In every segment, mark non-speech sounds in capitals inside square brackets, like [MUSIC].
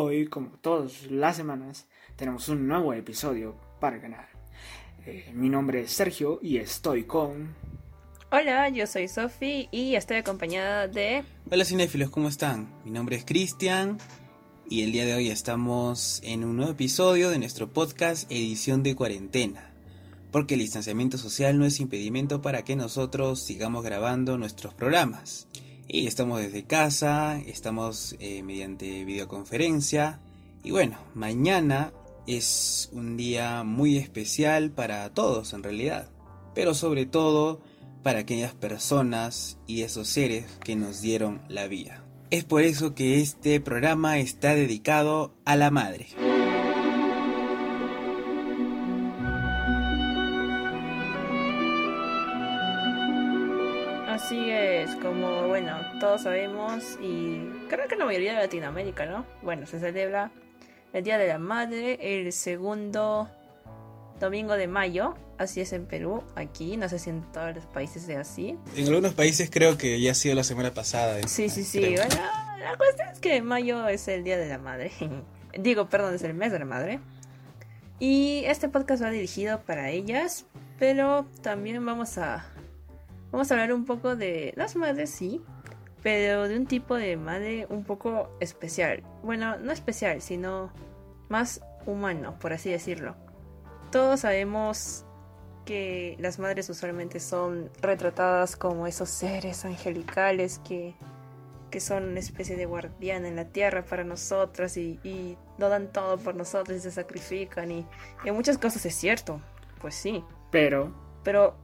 Hoy, como todas las semanas, tenemos un nuevo episodio para canal. Eh, mi nombre es Sergio y estoy con... Hola, yo soy Sofi y estoy acompañada de... Hola cinéfilos, ¿cómo están? Mi nombre es Cristian y el día de hoy estamos en un nuevo episodio de nuestro podcast Edición de Cuarentena. Porque el distanciamiento social no es impedimento para que nosotros sigamos grabando nuestros programas. Y estamos desde casa, estamos eh, mediante videoconferencia. Y bueno, mañana es un día muy especial para todos en realidad. Pero sobre todo para aquellas personas y esos seres que nos dieron la vida. Es por eso que este programa está dedicado a la madre. Todos sabemos y creo que la mayoría de Latinoamérica, ¿no? Bueno, se celebra el Día de la Madre el segundo domingo de mayo, así es en Perú, aquí, no sé si en todos los países sea así. En algunos países creo que ya ha sido la semana pasada. Sí, sí, sí, bueno, la cuestión es que mayo es el Día de la Madre, [LAUGHS] digo, perdón, es el mes de la Madre. Y este podcast va dirigido para ellas, pero también vamos a vamos a hablar un poco de las madres, sí, pero de un tipo de madre un poco especial. Bueno, no especial, sino más humano, por así decirlo. Todos sabemos que las madres usualmente son retratadas como esos seres angelicales que, que son una especie de guardián en la tierra para nosotras y, y lo dan todo por nosotros y se sacrifican y, y en muchas cosas es cierto, pues sí. Pero... Pero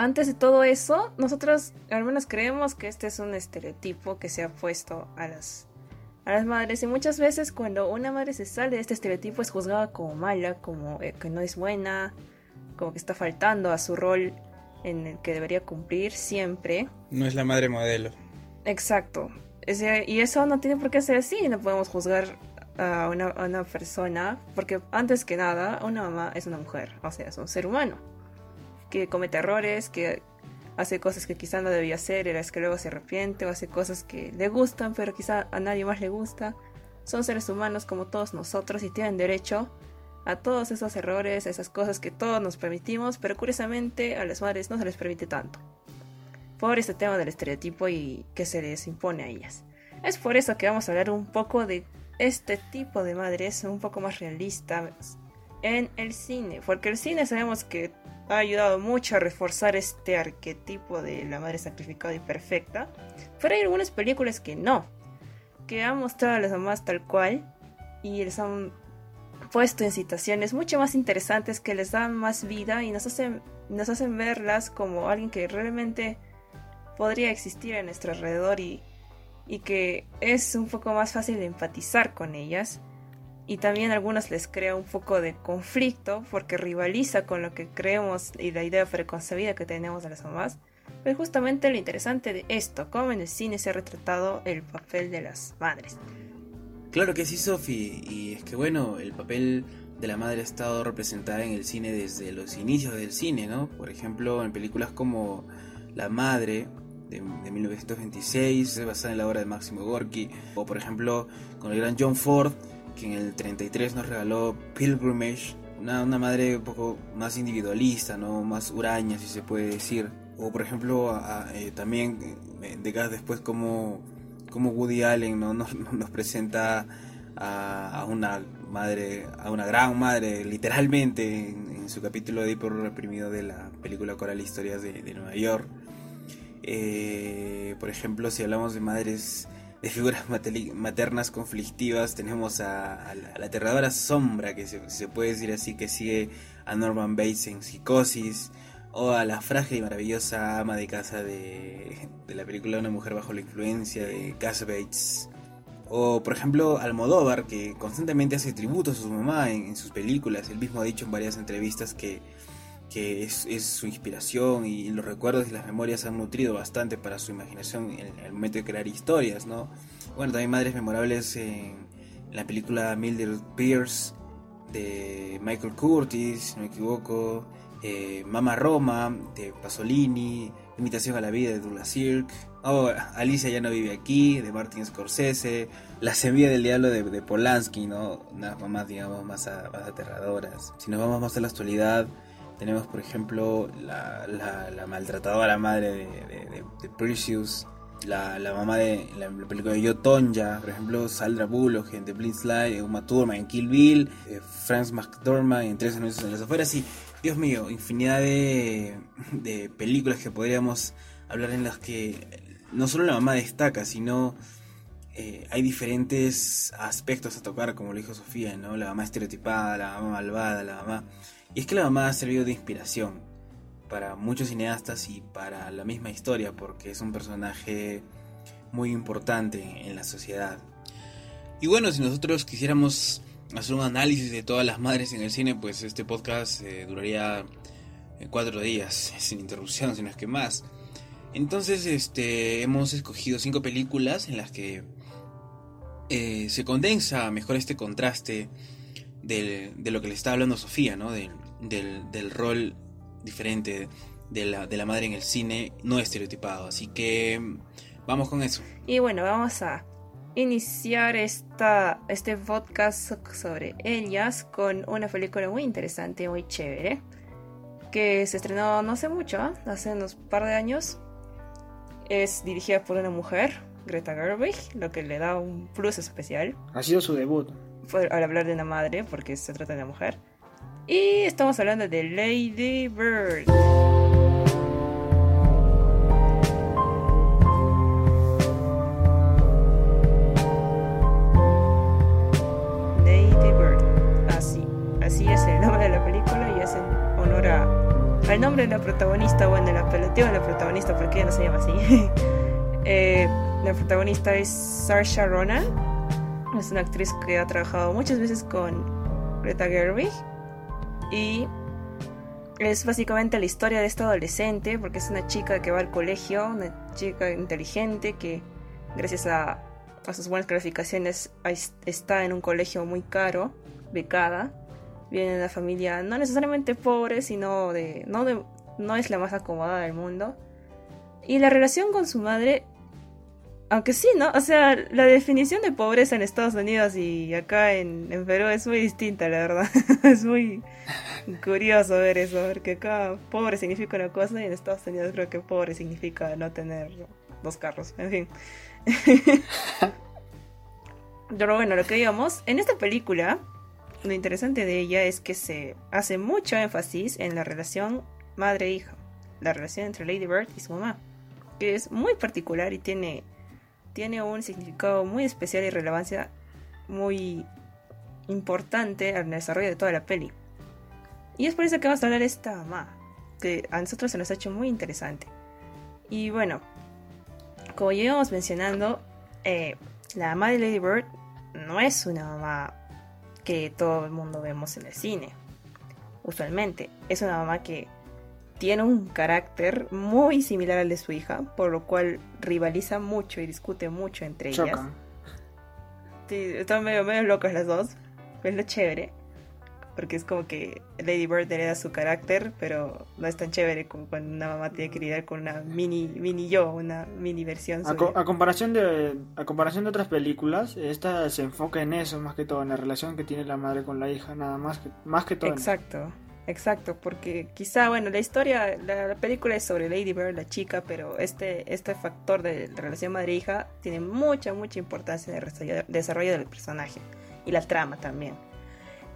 antes de todo eso, nosotros al menos creemos que este es un estereotipo que se ha puesto a las a las madres y muchas veces cuando una madre se sale de este estereotipo es juzgada como mala, como eh, que no es buena, como que está faltando a su rol en el que debería cumplir siempre. No es la madre modelo. Exacto. Y eso no tiene por qué ser así, no podemos juzgar a una, a una persona, porque antes que nada, una mamá es una mujer, o sea, es un ser humano, que comete errores, que hace cosas que quizá no debía hacer, era que luego se arrepiente o hace cosas que le gustan, pero quizá a nadie más le gusta. Son seres humanos como todos nosotros y tienen derecho a todos esos errores, esas cosas que todos nos permitimos, pero curiosamente a las madres no se les permite tanto. Por este tema del estereotipo y que se les impone a ellas. Es por eso que vamos a hablar un poco de este tipo de madres, un poco más realistas en el cine, porque el cine sabemos que ha ayudado mucho a reforzar este arquetipo de la madre sacrificada y perfecta, pero hay algunas películas que no, que han mostrado a las mamás tal cual y les han puesto en situaciones mucho más interesantes que les dan más vida y nos hacen, nos hacen verlas como alguien que realmente podría existir a nuestro alrededor y, y que es un poco más fácil de empatizar con ellas y también a algunos les crea un poco de conflicto porque rivaliza con lo que creemos y la idea preconcebida que tenemos de las mamás. Pero justamente lo interesante de esto, cómo en el cine se ha retratado el papel de las madres. Claro que sí, Sofi, y es que bueno, el papel de la madre ha estado representada en el cine desde los inicios del cine, ¿no? Por ejemplo, en películas como La Madre, de, de 1926, basada en la obra de Máximo Gorky, o por ejemplo con el gran John Ford, que en el 33 nos regaló Pilgrimage, una, una madre un poco más individualista, ¿no? más huraña, si se puede decir. O por ejemplo, eh, también eh, después como, como Woody Allen ¿no? [LAUGHS] nos, nos presenta a, una madre, a una gran madre, literalmente, en, su capítulo de Hiper Reprimido de la película Coral Historias de, de Nueva York. Eh, por ejemplo, si hablamos de madres de figuras maternas conflictivas tenemos a, la, aterradora sombra, que se, se, puede decir así, que sigue a Norman Bates en Psicosis, o a la frágil y maravillosa ama de casa de, de la película Una mujer bajo la influencia de Cass Bates. O por ejemplo Almodóvar, que constantemente hace tributos a su mamá en, en sus películas. Él mismo ha dicho en varias entrevistas que que es, es, su inspiración y los recuerdos y las memorias han nutrido bastante para su imaginación en el momento de crear historias, ¿no? Bueno, también madres memorables en, la película Mildred Pierce de Michael Curtis, si no me equivoco, eh, Mama Roma de Pasolini, Imitación a la vida de Douglas Sirk, oh, Alicia ya no vive aquí, de Martin Scorsese, La semilla del diablo de, Polanski, ¿no? Unas mamás, digamos, más, aterradoras. Si nos vamos más a la actualidad, tenemos, por ejemplo, la, la, maltratadora madre de, de Precious, la, la mamá de la, película de Yo Tonja, por ejemplo, Saldra Bullock en The Blitzlight, Uma Thurman en Kill Bill, eh, Franz McDormand en Tres anuncios en las afueras y, Dios mío, infinidad de, de películas que podríamos hablar en las que no solo la mamá destaca, sino eh, hay diferentes aspectos a tocar, como lo dijo Sofía, ¿no? La mamá estereotipada, la mamá malvada, la mamá... Y es que la mamá ha servido de inspiración para muchos cineastas y para la misma historia, porque es un personaje muy importante en la sociedad. Y bueno, si nosotros quisiéramos hacer un análisis de todas las madres en el cine, pues este podcast eh, duraría eh, cuatro días, [LAUGHS] sin interrupción, sino es que más. Entonces, este, hemos escogido cinco películas en las que eh, se condensa mejor este contraste de lo que le está hablando Sofía, ¿no? Del, del rol diferente de la, de la madre en el cine, no estereotipado. Así que vamos con eso. Y bueno, vamos a iniciar esta, este podcast sobre ellas con una película muy interesante, muy chévere, que se estrenó no hace mucho, ¿ah? hace unos par de años. Es dirigida por una mujer, Greta Gerwig, lo que le da un plus especial. Ha sido su debut. al hablar de una madre, porque se trata de una mujer. Y estamos hablando de Lady Bird. Lady Bird. Así. Es el nombre de la película y es en honor al nombre de la protagonista, bueno, el apelativo de la protagonista, porque ella no se llama así. [LAUGHS] Eh, la protagonista es Sarsha Ronan. Es una actriz que ha trabajado muchas veces con Greta Gerwig y es básicamente la historia de esta adolescente, porque es una chica que va al colegio, una chica inteligente que gracias a, sus buenas calificaciones está en un colegio muy caro, becada, viene de una familia no necesariamente pobre, sino de no, de, no es la más acomodada del mundo. Y la relación con su madre aunque sí, ¿no? O sea, la definición de pobreza en Estados Unidos y acá en, Perú es muy distinta, la verdad. [LAUGHS] es muy curioso ver eso, porque acá pobre significa una cosa y en Estados Unidos creo que pobre significa no tener dos carros, en fin. [LAUGHS] Pero bueno, lo que digamos, en esta película, lo interesante de ella es que se hace mucho énfasis en la relación madre-hija, la relación entre Lady Bird y su mamá, que es muy particular y tiene tiene un significado muy especial y relevancia muy importante al desarrollo de toda la peli. Y es por eso que vamos a hablar de esta mamá, que a nosotros se nos ha hecho muy interesante. Y bueno, como ya íbamos mencionando, eh, la mamá de Lady Bird no es una mamá que todo el mundo vemos en el cine, usualmente. Es una mamá que tiene un carácter muy similar al de su hija, por lo cual rivaliza mucho y discute mucho entre ellas. Sí, están medio, medio locas las dos. Es lo chévere. Porque es como que Lady Bird hereda su carácter, pero no es tan chévere como cuando una mamá tiene que lidiar con una mini, mini yo, una mini versión. A, a, comparación de, a comparación de otras películas, esta se enfoca en eso más que todo, en la relación que tiene la madre con la hija, nada más que, más que todo. Exacto. Exacto, porque quizá, bueno, la historia, la, película es sobre Lady Bird, la chica, pero este, este factor de relación madre-hija tiene mucha, mucha importancia en el desarrollo del personaje y la trama también.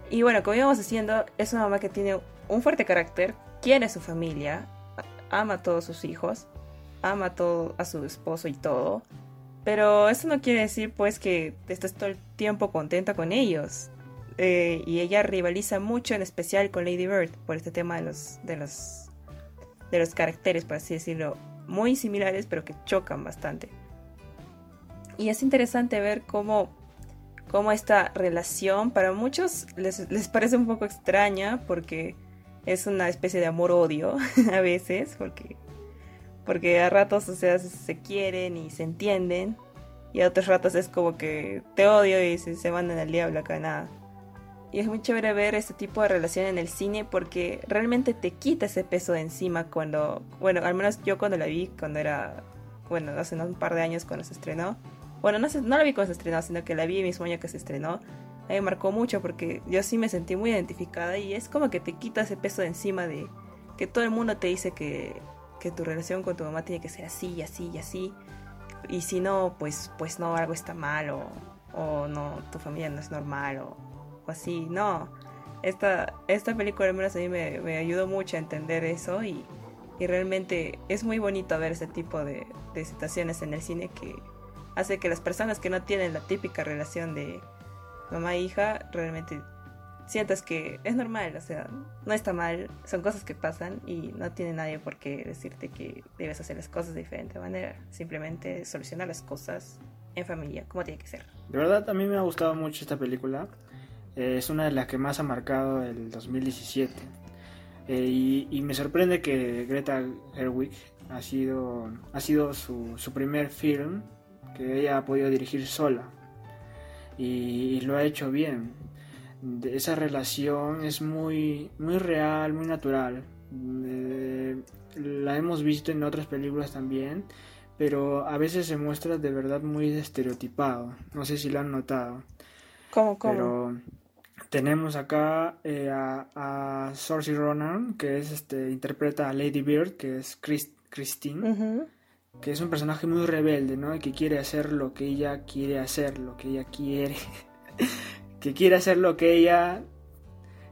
Y bueno, como íbamos diciendo, es una mamá que tiene un fuerte carácter, quiere a su familia, ama a todos sus hijos, ama a, todo, a su esposo y todo, pero eso no quiere decir pues que estés todo el tiempo contenta con ellos. Eh, y ella rivaliza mucho, en especial con Lady Bird, por este tema de los, de los, de los caracteres, por así decirlo, muy similares, pero que chocan bastante. Y es interesante ver cómo, cómo esta relación, para muchos les, les parece un poco extraña, porque es una especie de amor-odio [LAUGHS] a veces, porque, porque a ratos, o sea, se quieren y se entienden, y a otros ratos es como que te odio y se, se mandan al diablo acá nada. Y es muy chévere ver este tipo de relación en el cine porque realmente te quita ese peso de encima cuando, bueno, al menos yo cuando la vi, cuando era, bueno, hace un par de años cuando se estrenó. Bueno, no, no la vi cuando se estrenó, sino que la vi el mismo año que se estrenó. A mí me marcó mucho porque yo sí me sentí muy identificada y es como que te quita ese peso de encima de que todo el mundo te dice que, que tu relación con tu mamá tiene que ser así y así y así. Y si no, pues, pues no, algo está mal o, o no, tu familia no es normal o, así. No, esta, esta película al menos a mí me, me ayudó mucho a entender eso y, y, realmente es muy bonito ver ese tipo de, de situaciones en el cine que hace que las personas que no tienen la típica relación de mamá-hija e realmente sientas que es normal, o sea, no está mal, son cosas que pasan y no tiene nadie por qué decirte que debes hacer las cosas de diferente manera, simplemente solucionar las cosas en familia, como tiene que ser. De verdad, a mí me ha gustado mucho esta película, eh, es una de las que más ha marcado el 2017 eh, y, y, me sorprende que Greta Gerwig ha sido, ha sido su, su primer film que ella ha podido dirigir sola y, y lo ha hecho bien esa relación es muy, muy real, muy natural. Eh, la hemos visto en otras películas también, pero a veces se muestra de verdad muy estereotipado. No sé si lo han notado. ¿Cómo, cómo? Pero tenemos acá eh, a, a Ronan, que es este interpreta a Lady Bird, que es Christine, que es un personaje muy rebelde, ¿no? Y que quiere hacer lo que ella quiere hacer, lo que ella quiere. [LAUGHS] que quiere hacer lo que ella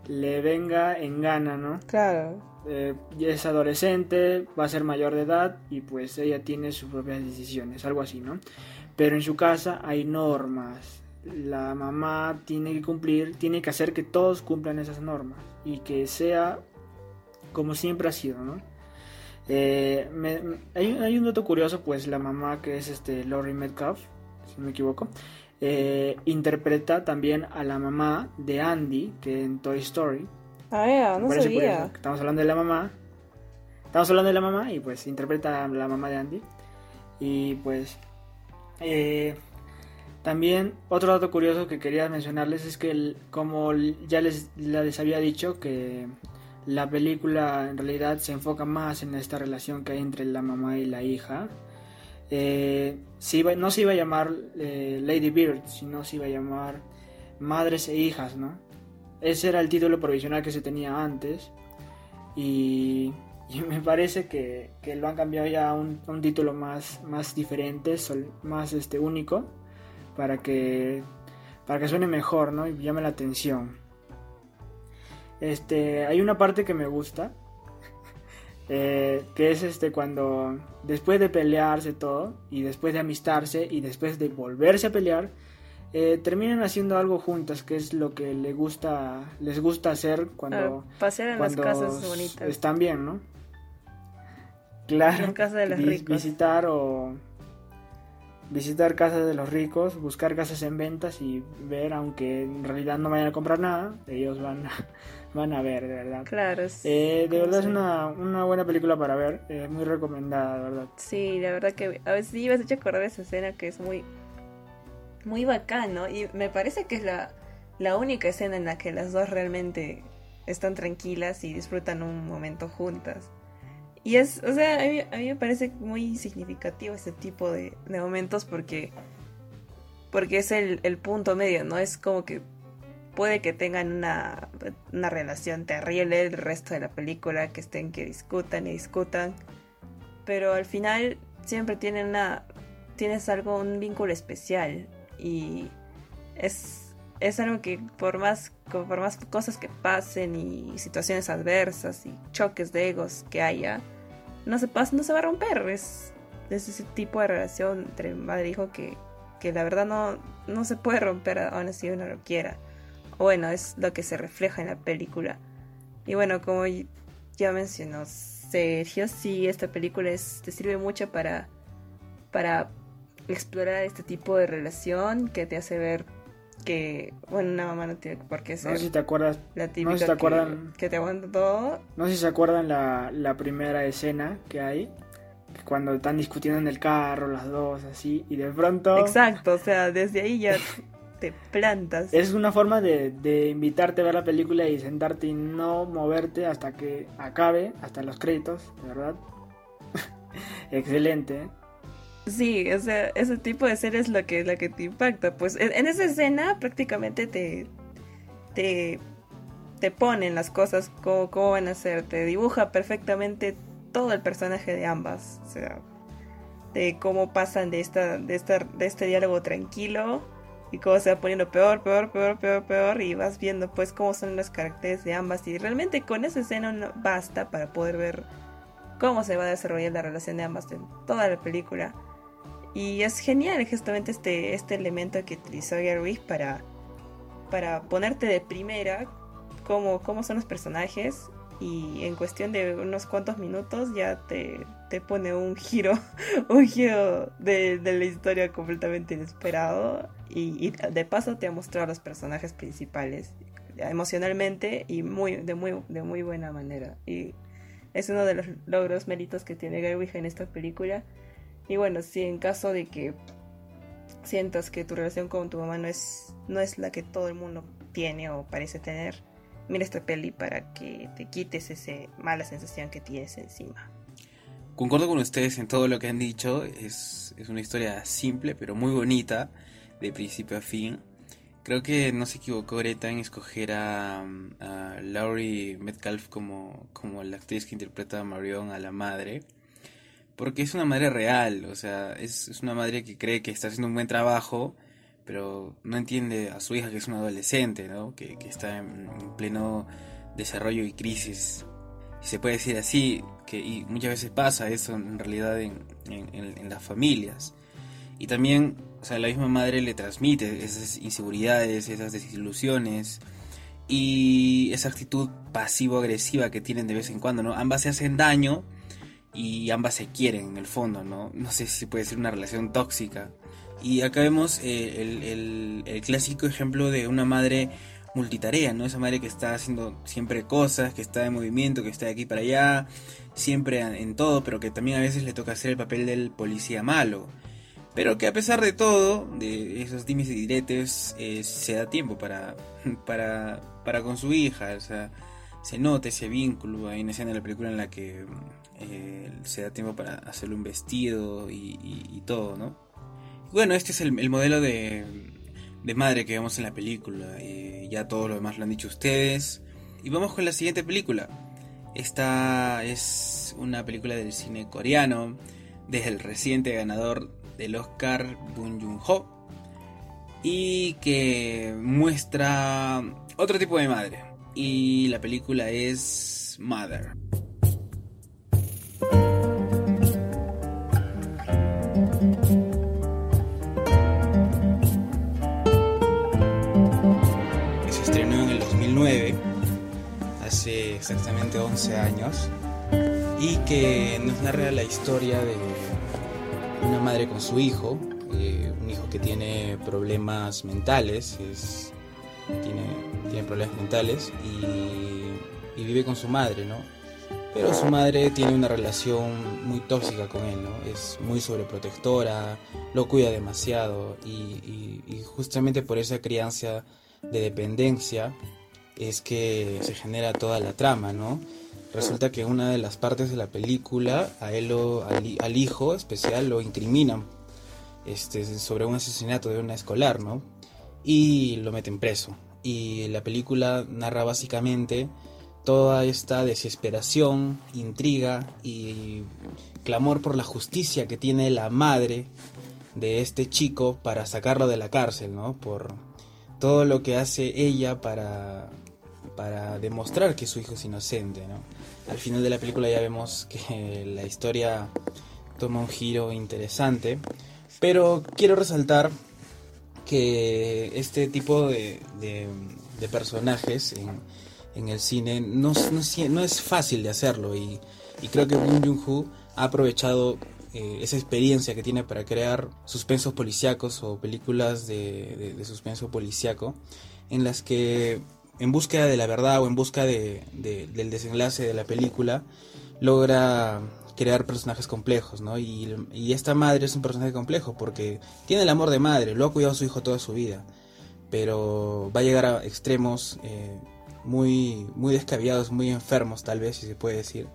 le venga en gana, ¿no? Claro. Eh, es adolescente, va a ser mayor de edad y pues ella tiene sus propias decisiones, algo así, ¿no? Pero en su casa hay normas. La mamá tiene que cumplir, tiene que hacer que todos cumplan esas normas y que sea como siempre ha sido, ¿no? Eh, hay, hay, un dato curioso, pues la mamá que es este Laurie Metcalf, si no me equivoco, eh, interpreta también a la mamá de Andy, que en Toy Story. Ah, ya, no sabía. Estamos hablando de la mamá. Estamos hablando de la mamá y pues interpreta a la mamá de Andy. Y pues... Eh, también otro dato curioso que quería mencionarles es que como ya les, había dicho que la película en realidad se enfoca más en esta relación que hay entre la mamá y la hija eh, no se iba a llamar eh, Lady Bird, sino se iba a llamar Madres e Hijas, ¿no? Ese era el título provisional que se tenía antes. Y, me parece que, lo han cambiado ya a un, título más, más diferente, más este, único, para que, para que suene mejor, ¿no? Y llame la atención. Este, hay una parte que me gusta, [LAUGHS] eh, que es este cuando después de pelearse todo y después de amistarse y después de volverse a pelear eh, terminan haciendo algo juntas que es lo que le gusta les gusta hacer cuando ah, pasear en las casas bonitas están bien no claro en casa de los ricos visitar o visitar casas de los ricos buscar casas en ventas y ver aunque en realidad no vayan a comprar nada ellos van a [LAUGHS] van a ver, de verdad. Claro. Eh, de verdad es una, una, buena película para ver, eh, muy recomendada, de verdad. Sí, la verdad que a veces sí me has hecho acordar de esa escena que es muy, muy bacano y me parece que es la, la única escena en la que las dos realmente están tranquilas y disfrutan un momento juntas. Y es, o sea, a mí, a mí me parece muy significativo este tipo de, de momentos porque porque es el, el punto medio, ¿no? Es como que puede que tengan una, una relación terrible el resto de la película, que estén que discutan y discutan, pero al final siempre tienen una, tienes algo, un vínculo especial y es, es algo que por más, por más cosas que pasen y situaciones adversas y choques de egos que haya, no se, no se va a romper, es, es ese tipo de relación entre madre e hijo que, que la verdad no, no se puede romper aún así uno lo quiera bueno, es lo que se refleja en la película. Y bueno, como ya mencionó Sergio, sí, esta película es, te sirve mucho para, para explorar este tipo de relación que te hace ver que, bueno, una mamá no tiene por qué ser. No sé si te acuerdas. La típica no sé si te acuerdan. Que, te aguanta todo. No sé si se acuerdan la, la primera escena que hay. Cuando están discutiendo en el carro, las dos, así, y de pronto. Exacto, o sea, desde ahí ya [LAUGHS] te plantas. Es una forma de, de invitarte a ver la película y sentarte y no moverte hasta que acabe, hasta los créditos, de verdad. [LAUGHS] Excelente. Sí, o sea, ese tipo de serie es lo que, la que te impacta. Pues en, esa escena prácticamente te, te, te ponen las cosas como, como van a ser. Te dibuja perfectamente todo el personaje de ambas. O sea, de cómo pasan de esta, de esta, de este diálogo tranquilo y cómo se va poniendo peor, peor, peor, peor, peor y vas viendo pues cómo son los caracteres de ambas y realmente con esa escena basta para poder ver cómo se va a desarrollar la relación de ambas en toda la película. Y es genial justamente este, este elemento que utilizó Gerwig para, para ponerte de primera cómo, cómo son los personajes y en cuestión de unos cuantos minutos ya te, te pone un giro, [LAUGHS] un giro de, de la historia completamente inesperado y, de paso te ha mostrado los personajes principales emocionalmente y muy, de, muy, de muy buena manera. Y es uno de los logros, méritos que tiene Gerwig en esta película. Y bueno, si en caso de que sientas que tu relación con tu mamá no es, no es la que todo el mundo tiene o parece tener, mira esta peli para que te quites esa mala sensación que tienes encima. Concuerdo con ustedes en todo lo que han dicho, es, es una historia simple pero muy bonita, de principio a fin. Creo que no se equivocó Greta en escoger a, a Laurie Metcalf como, como la actriz que interpreta a Marion, a la madre. Porque es una madre real, o sea, es, es, una madre que cree que está haciendo un buen trabajo, pero no entiende a su hija que es una adolescente, ¿no? Que, que está en, en, pleno desarrollo y crisis. Y se puede decir así, que y muchas veces pasa eso en realidad en, en, en las familias. Y también, o sea, la misma madre le transmite esas inseguridades, esas desilusiones y esa actitud pasivo-agresiva que tienen de vez en cuando, ¿no? Ambas se hacen daño y ambas se quieren en el fondo, ¿no? No sé si puede ser una relación tóxica. Y acá vemos eh, el, el, el, clásico ejemplo de una madre multitarea, ¿no? Esa madre que está haciendo siempre cosas, que está en movimiento, que está de aquí para allá, siempre en todo, pero que también a veces le toca hacer el papel del policía malo. Pero que a pesar de todo, de esos dimes y diretes, eh, se da tiempo para, [LAUGHS] para, para con su hija. O sea, se nota ese vínculo. Hay una escena de la película en la que eh, se da tiempo para hacerle un vestido y, todo, ¿no? Bueno, este es el, el modelo de, madre que vemos en la película. Eh, ya todo lo demás lo han dicho ustedes. Y vamos con la siguiente película. Esta es una película del cine coreano, desde el reciente ganador del Oscar Bong Joon-ho y que muestra otro tipo de madre. Y la película es Mother. Exactamente 11 años, y que nos narra la historia de una madre con su hijo, eh, un hijo que tiene problemas mentales, es, tiene, problemas mentales y, y, vive con su madre, ¿no? Pero su madre tiene una relación muy tóxica con él, ¿no? Es muy sobreprotectora, lo cuida demasiado y, y, y justamente por esa crianza de dependencia es que se genera toda la trama, ¿no? resulta que una de las partes de la película a él lo, al, hijo especial lo incriminan este, sobre un asesinato de una escolar, ¿no? Y lo meten preso. Y la película narra básicamente toda esta desesperación, intriga y clamor por la justicia que tiene la madre de este chico para sacarlo de la cárcel, ¿no? Por todo lo que hace ella para para demostrar que su hijo es inocente, ¿no? Al final de la película ya vemos que la historia toma un giro interesante, pero quiero resaltar que este tipo de, de, personajes en, en, el cine no, no, no, es fácil de hacerlo y, y creo que Bong Joon-ho ha aprovechado eh, esa experiencia que tiene para crear suspensos policíacos o películas de, de, suspenso policíaco en las que en búsqueda de la verdad o en busca de, de, del desenlace de la película, logra crear personajes complejos, ¿no? Y, y, esta madre es un personaje complejo porque tiene el amor de madre, lo ha cuidado a su hijo toda su vida, pero va a llegar a extremos eh, muy, muy descabellados, muy enfermos tal vez, si se puede decir,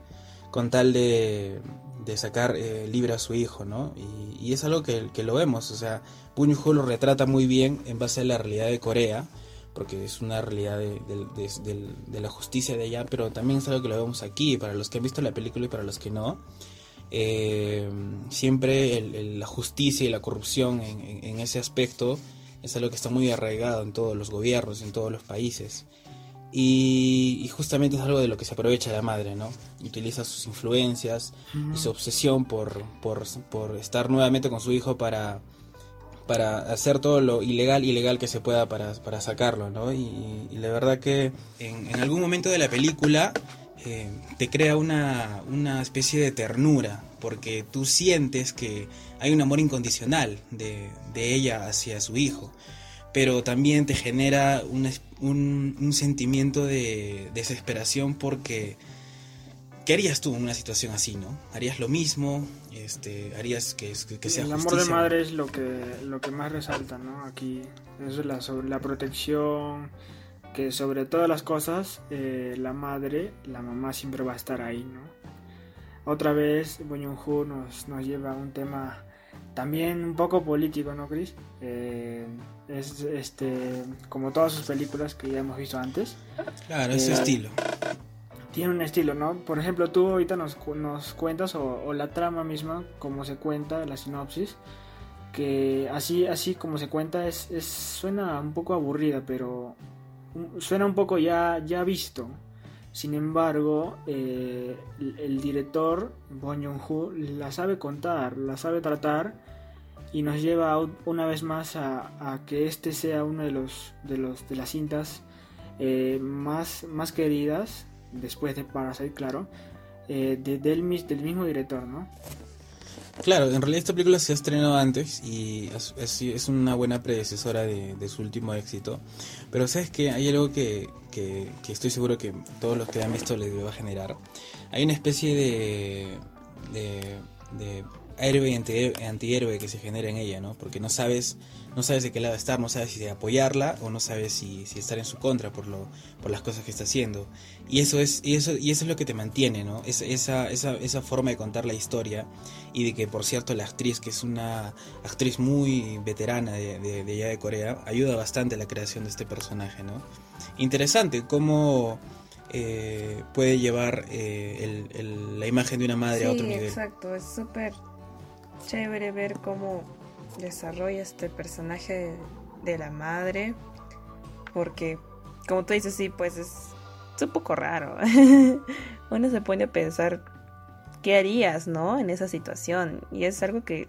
con tal de, de sacar eh, libre a su hijo, ¿no? Y, es algo que, lo vemos, o sea, Puño lo retrata muy bien en base a la realidad de Corea, porque es una realidad de, la justicia de allá, pero también es algo que lo vemos aquí, para los que han visto la película y para los que no. Eh, siempre la justicia y la corrupción en, ese aspecto es algo que está muy arraigado en todos los gobiernos, en todos los países. Y, justamente es algo de lo que se aprovecha la madre, ¿no? Utiliza sus influencias y su obsesión por, por, por, estar nuevamente con su hijo para, para hacer todo lo ilegal ilegal que se pueda para, para sacarlo, ¿no? Y, la verdad que en, en, algún momento de la película eh, te crea una, una especie de ternura, porque tú sientes que hay un amor incondicional de, de ella hacia su hijo pero también te genera un, un, sentimiento de desesperación porque ¿qué harías tú en una situación así, no? ¿Harías lo mismo? Este, ¿Harías que, que, sea El amor de madre es lo que, lo que más resalta, ¿no? Aquí es la, la protección, que sobre todas las cosas eh, la madre, la mamá siempre va a estar ahí, ¿no? Otra vez, Boñonju nos, nos lleva a un tema también un poco político, ¿no, Chris? Eh, es este como todas sus películas que ya hemos visto antes. Claro, eh, estilo. Tiene un estilo, ¿no? Por ejemplo, tú ahorita nos, nos cuentas, o, la trama misma, como se cuenta, la sinopsis, que así, así como se cuenta, es, es suena un poco aburrida, pero suena un poco ya, ya visto. Sin embargo, eh, el, director, Bong Joon-ho, la sabe contar, la sabe tratar y nos lleva una vez más a, que este sea uno de los de los de las cintas eh, más más queridas después de Parasite claro eh, del, del mismo director no Claro, en realidad esta película se ha estrenado antes y es, es, una buena predecesora de, de, su último éxito. Pero sabes que hay algo que, que, que, estoy seguro que todos los que han visto les va a generar. Hay una especie de, de, de héroe y antihéroe que se genera en ella, ¿no? Porque no sabes, no sabes de qué lado estar, no sabes si de apoyarla o no sabes si, si estar en su contra por lo, por las cosas que está haciendo. Y eso es, y eso, y eso es lo que te mantiene, ¿no? Es, esa, esa, esa forma de contar la historia. Y de que por cierto la actriz, que es una actriz muy veterana de, de, de allá de Corea, ayuda bastante a la creación de este personaje, ¿no? Interesante cómo eh, puede llevar eh, el, la imagen de una madre a otro nivel. Exacto, es súper chévere ver cómo desarrolla este personaje de la madre. Porque, como tú dices, sí, pues es, un poco raro. [LAUGHS] Uno se pone a pensar qué harías, ¿no? En esa situación. Y es algo que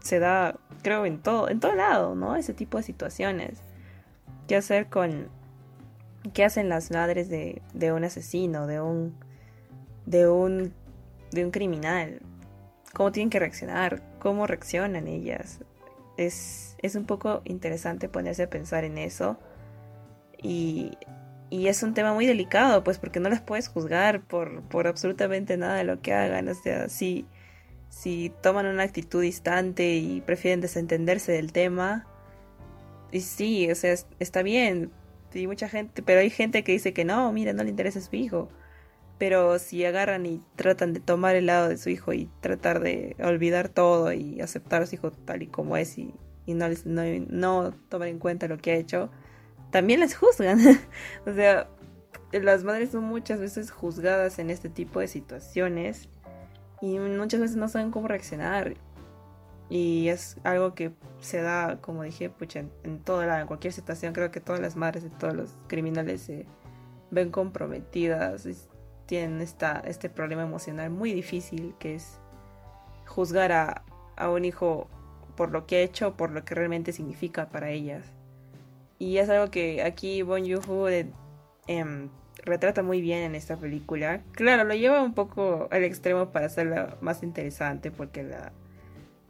se da, creo, en todo, en todo lado, ¿no? Ese tipo de situaciones. ¿Qué hacer con... ¿Qué hacen las madres de, de un asesino, de un... de un... de un criminal? Cómo tienen que reaccionar, cómo reaccionan ellas. Es, es un poco interesante ponerse a pensar en eso. Y, y, es un tema muy delicado, pues porque no las puedes juzgar por, por absolutamente nada de lo que hagan. O sea, si, si toman una actitud distante y prefieren desentenderse del tema, y sí, o sea, está bien. Y mucha gente, pero hay gente que dice que no, mira, no le interesa su hijo. Pero si agarran y tratan de tomar el lado de su hijo y tratar de olvidar todo y aceptar a su hijo tal y como es y, no, les, tomar en cuenta lo que ha hecho, también les juzgan. [LAUGHS] o sea, las madres son muchas veces juzgadas en este tipo de situaciones y muchas veces no saben cómo reaccionar. Y es algo que se da, como dije, pucha, en, lado, en cualquier situación. Creo que todas las madres de todos los criminales se ven comprometidas tienen esta, este problema emocional muy difícil que es juzgar a, a un hijo por lo que ha hecho, por lo que realmente significa para ellas. Y es algo que aquí Bon Joon-ho em, retrata muy bien en esta película. Claro, lo lleva un poco al extremo para hacerla más interesante porque la,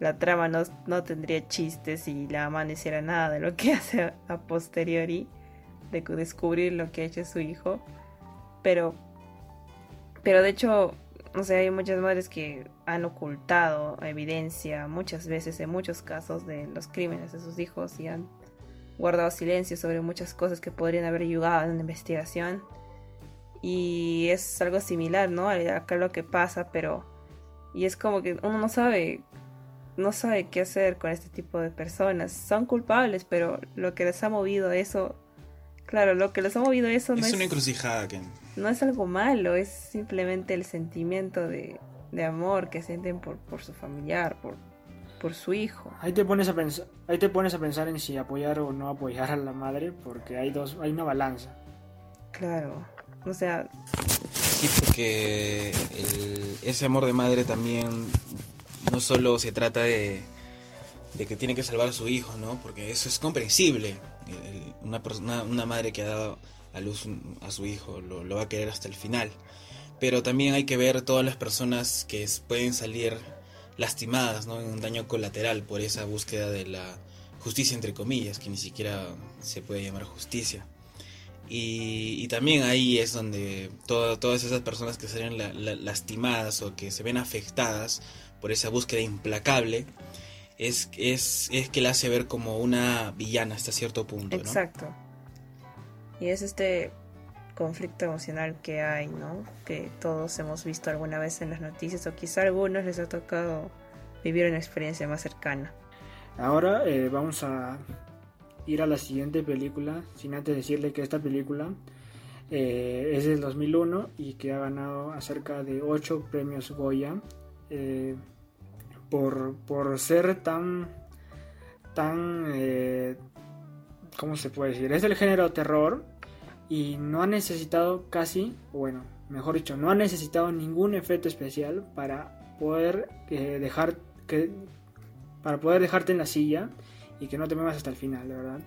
la trama no, no, tendría chistes y la hiciera nada de lo que [LAUGHS] hace a posteriori de descubrir lo que ha hecho su hijo. Pero pero de hecho, o sea, hay muchas madres que han ocultado evidencia muchas veces, en muchos casos, de los crímenes de sus hijos y han guardado silencio sobre muchas cosas que podrían haber ayudado en la investigación. Y es algo similar, ¿no? Acá lo que pasa, pero... Y es como que uno no sabe, no sabe qué hacer con este tipo de personas. Son culpables, pero lo que les ha movido eso... Claro, lo que les ha movido eso es no es... una encrucijada, No es algo malo, es simplemente el sentimiento de, de amor que sienten por, por su familiar, por, por su hijo. Ahí te pones a pensar, ahí te pones a pensar en si apoyar o no apoyar a la madre, porque hay dos, hay una balanza. Claro, o sea. Sí, porque ese amor de madre también no solo se trata de, de que tiene que salvar a su hijo, ¿no? Porque eso es comprensible. una, persona, una madre que ha dado a luz a su hijo lo, va a querer hasta el final. Pero también hay que ver todas las personas que pueden salir lastimadas, ¿no? En un daño colateral por esa búsqueda de la justicia, entre comillas, que ni siquiera se puede llamar justicia. Y, también ahí es donde todas esas personas que salen lastimadas o que se ven afectadas por esa búsqueda implacable, es, es, es que la hace ver como una villana hasta cierto punto. Exacto. Y es este conflicto emocional que hay, ¿no? Que todos hemos visto alguna vez en las noticias o quizá a algunos les ha tocado vivir una experiencia más cercana. Ahora eh, vamos a ir a la siguiente película, sin antes decirle que esta película eh, es del 2001 y que ha ganado acerca de 8 premios Goya eh, por, por, ser tan, tan, ¿cómo se puede decir? Es del género terror, y no ha necesitado casi, bueno, mejor dicho, no ha necesitado ningún efecto especial para poder eh, dejar que para poder dejarte en la silla y que no te muevas hasta el final, de verdad.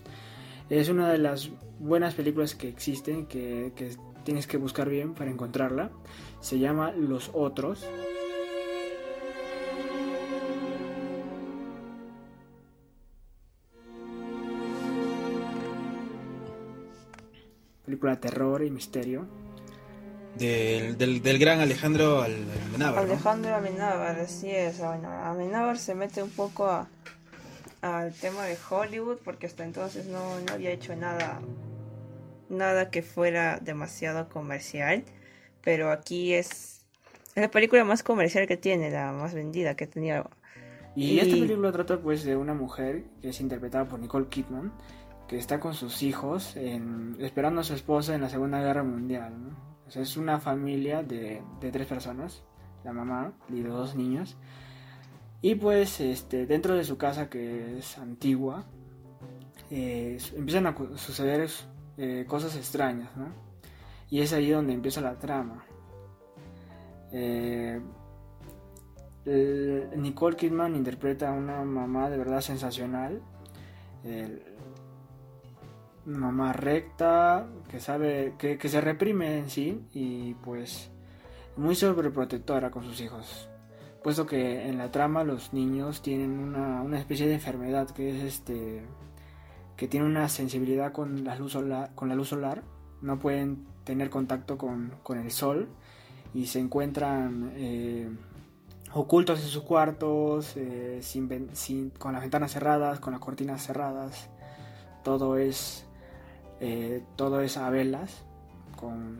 Es una de las buenas películas que existen, que, que tienes que buscar bien para encontrarla. Se llama Los Otros. Película de terror y misterio. Del, del, gran Alejandro Amenábar. Alejandro Amenábar, así es. Bueno, Amenábar se mete un poco al tema de Hollywood porque hasta entonces no, había hecho nada, nada que fuera demasiado comercial. Pero aquí es, es la película más comercial que tiene, la más vendida que tenía. Y, y, esta película trata pues de una mujer que es interpretada por Nicole Kidman que está con sus hijos esperando a su esposa en la Segunda Guerra Mundial. es una familia de, tres personas, la mamá y los dos niños. Y pues este, dentro de su casa que es antigua, eh, empiezan a suceder eh, cosas extrañas, Y es ahí donde empieza la trama. Eh, Nicole Kidman interpreta a una mamá de verdad sensacional mamá recta, que sabe, que, se reprime en sí y pues muy sobreprotectora con sus hijos. Puesto que en la trama los niños tienen una, especie de enfermedad que es este que tiene una sensibilidad con la luz solar, con la luz solar, no pueden tener contacto con, el sol y se encuentran eh, ocultos en sus cuartos, eh, sin, con las ventanas cerradas, con las cortinas cerradas. Todo es eh, todo es a velas, con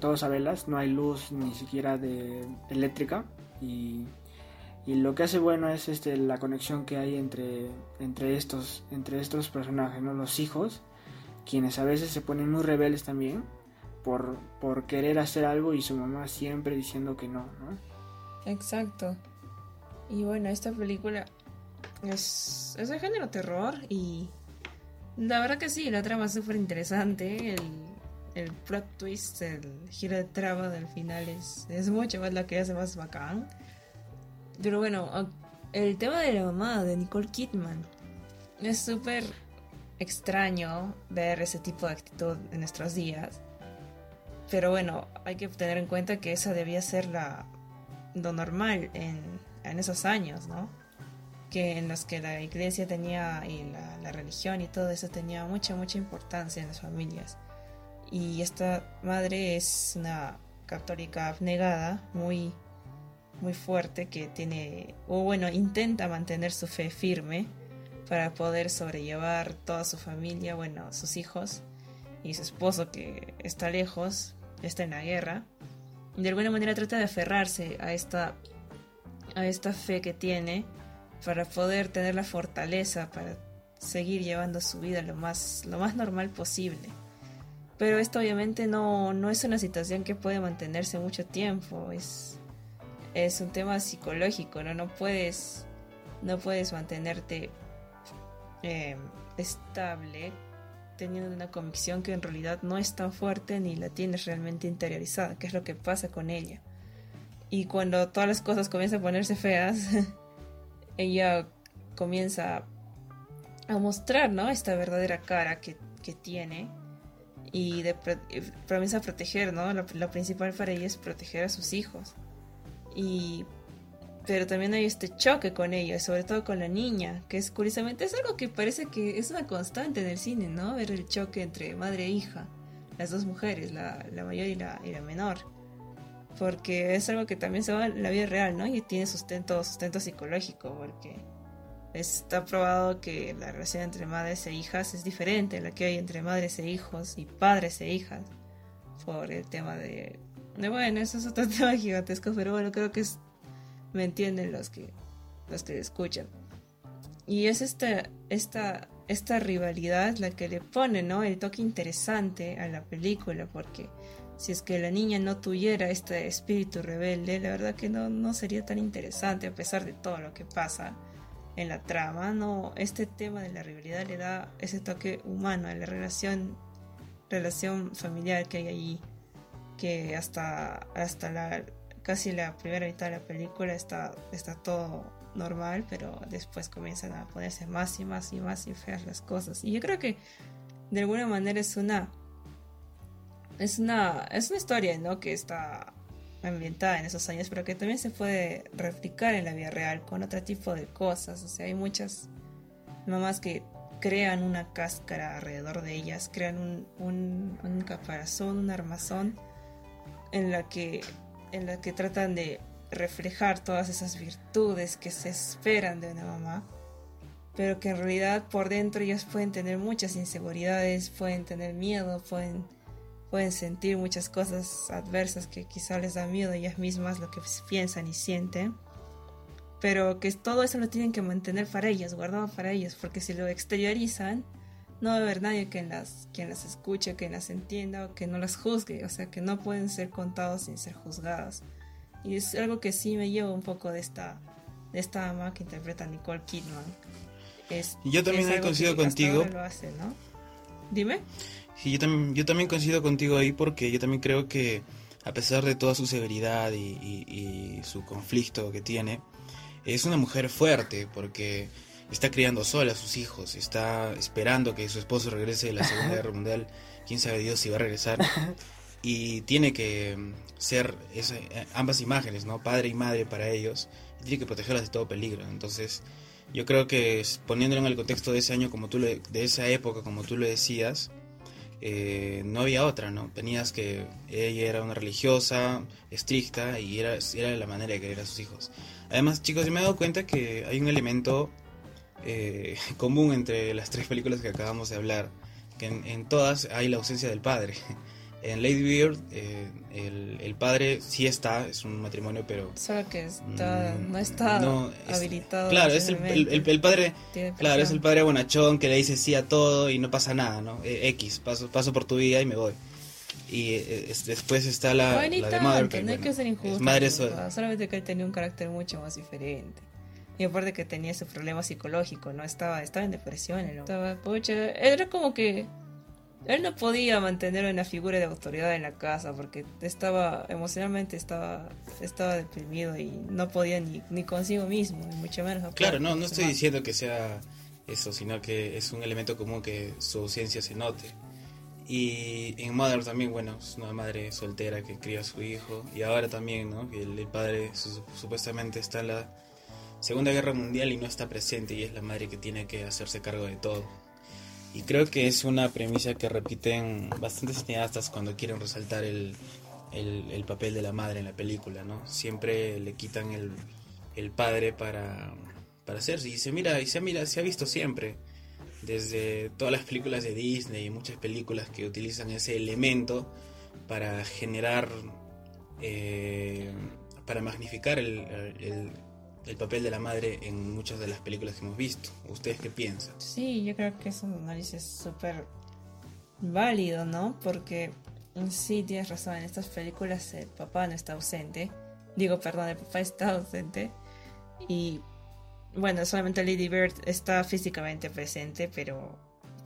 todos a velas, no hay luz ni siquiera de eléctrica y, lo que hace bueno es este, la conexión que hay entre, entre, estos, entre estos personajes, ¿no? los hijos, quienes a veces se ponen muy rebeldes también por, por querer hacer algo y su mamá siempre diciendo que no, ¿no? Exacto. Y bueno, esta película es, es de género terror y la verdad que sí, la trama es súper interesante. El, el plot twist, el giro de trama del final es, es mucho más lo que hace más bacán. Pero bueno, el tema de la mamá de Nicole Kidman es súper extraño ver ese tipo de actitud en nuestros días. Pero bueno, hay que tener en cuenta que esa debía ser la, lo normal en, en esos años, ¿no? Que en los que la iglesia tenía y la, religión y todo eso tenía mucha, mucha importancia en las familias. Y esta madre es una católica abnegada, muy, muy fuerte, que tiene, o bueno, intenta mantener su fe firme, para poder sobrellevar toda su familia, bueno, sus hijos y su esposo que está lejos, está en la guerra. De alguna manera trata de aferrarse a esta, a esta fe que tiene para poder tener la fortaleza para seguir llevando su vida lo más, lo más normal posible. Pero esto obviamente no, no es una situación que puede mantenerse mucho tiempo, es, es un tema psicológico, ¿no? No puedes, no puedes mantenerte eh, estable teniendo una convicción que en realidad no es tan fuerte ni la tienes realmente interiorizada, que es lo que pasa con ella. Y cuando todas las cosas comienzan a ponerse feas, [LAUGHS] ella comienza a mostrar, ¿no? Esta verdadera cara que, que tiene y de, comienza a proteger, ¿no? Lo, principal para ella es proteger a sus hijos. Y pero también hay este choque con ella, sobre todo con la niña, que es curiosamente es algo que parece que es una constante en el cine, ¿no? Ver el choque entre madre e hija, las dos mujeres, la, la mayor y la, y la menor. Porque es algo que también se va en la vida real, ¿no? Y tiene sustento, sustento psicológico, porque está probado que la relación entre madres e hijas es diferente a la que hay entre madres e hijos y padres e hijas. Por el tema de... de bueno, eso es otro [LAUGHS] tema gigantesco, pero bueno, creo que es me entienden los que los que escuchan y es esta esta esta rivalidad la que le pone no el toque interesante a la película porque si es que la niña no tuviera este espíritu rebelde la verdad que no, no sería tan interesante a pesar de todo lo que pasa en la trama no este tema de la rivalidad le da ese toque humano a la relación relación familiar que hay allí que hasta hasta la casi la primera mitad de la película está, está todo normal, pero después comienzan a ponerse más y más y más y feas las cosas. Y yo creo que de alguna manera es una es una es una historia, ¿no? que está ambientada en esos años, pero que también se puede replicar en la vida real con otro tipo de cosas. O sea, hay muchas mamás que crean una cáscara alrededor de ellas, crean un, un, un caparazón, un armazón en la que en la que tratan de reflejar todas esas virtudes que se esperan de una mamá, pero que en realidad por dentro ellos pueden tener muchas inseguridades, pueden tener miedo, pueden, pueden sentir muchas cosas adversas que quizá les da miedo ellas mismas, lo que piensan y sienten, pero que todo eso lo tienen que mantener para ellas, guardado para ellas, porque si lo exteriorizan, no va a haber nadie que las, quien las escuche, que las entienda o que no las juzgue, o sea que no pueden ser contados sin ser juzgadas. Y es algo que sí me lleva un poco de esta, de esta ama que interpreta Nicole Kidman. Es, yo también coincido contigo. Lo hace, ¿no? Dime. Sí, yo también, yo también coincido contigo ahí porque yo también creo que a pesar de toda su severidad y, y, y su conflicto que tiene, es una mujer fuerte porque está criando sola a sus hijos, está esperando que su esposo regrese de la Segunda [LAUGHS] Guerra Mundial, quién sabe Dios si va a regresar, [LAUGHS] y tiene que ser ambas imágenes, ¿no? Padre y madre para ellos, y tiene que protegerlas de todo peligro. Entonces, yo creo que poniéndolo en el contexto de ese año, como tú de esa época, como tú lo decías, eh, no había otra, ¿no? Tenías que ella era una religiosa, estricta, y era, era la manera de querer a sus hijos. Además, chicos, yo me he dado cuenta que hay un elemento eh, [LAUGHS] común entre las tres películas que acabamos de hablar, que en, todas hay la ausencia del padre. En Lady Bird eh, el, padre sí está, es un matrimonio, pero... Solo que está, mm, no está habilitado. Claro, es el, el, padre, claro, es el padre bonachón que le dice sí a todo y no pasa nada, ¿no? Eh, X, paso, paso por tu vida y me voy. Y después está la, la de Mother. no hay que ser injusto. Madre solamente que él tenía un carácter mucho más diferente. Y aparte que tenía ese problema psicológico, ¿no? Estaba, estaba en depresión. Estaba, era como que él no podía mantener una figura de autoridad en la casa porque estaba emocionalmente estaba estaba deprimido y no podía ni, ni consigo mismo, mucho menos. Claro, no, no estoy diciendo que sea eso, sino que es un elemento común que su ausencia se note. Y en Mother también, bueno, es una madre soltera que cría a su hijo. Y ahora también, ¿no? El, el padre supuestamente está en la Segunda Guerra Mundial y no está presente y es la madre que tiene que hacerse cargo de todo. Y creo que es una premisa que repiten bastantes cineastas cuando quieren resaltar el, el, papel de la madre en la película, ¿no? Siempre le quitan el, el padre para, para hacerse. Y se mira, y se mira, se ha visto siempre. Desde todas las películas de Disney y muchas películas que utilizan ese elemento para generar, eh, para magnificar el, el, el, papel de la madre en muchas de las películas que hemos visto. ¿Ustedes qué piensan? Sí, yo creo que es un análisis súper válido, ¿no? Porque sí tienes razón, en estas películas el papá no está ausente. Digo, perdón, el papá está ausente. Y bueno, solamente Lady Bird está físicamente presente, pero,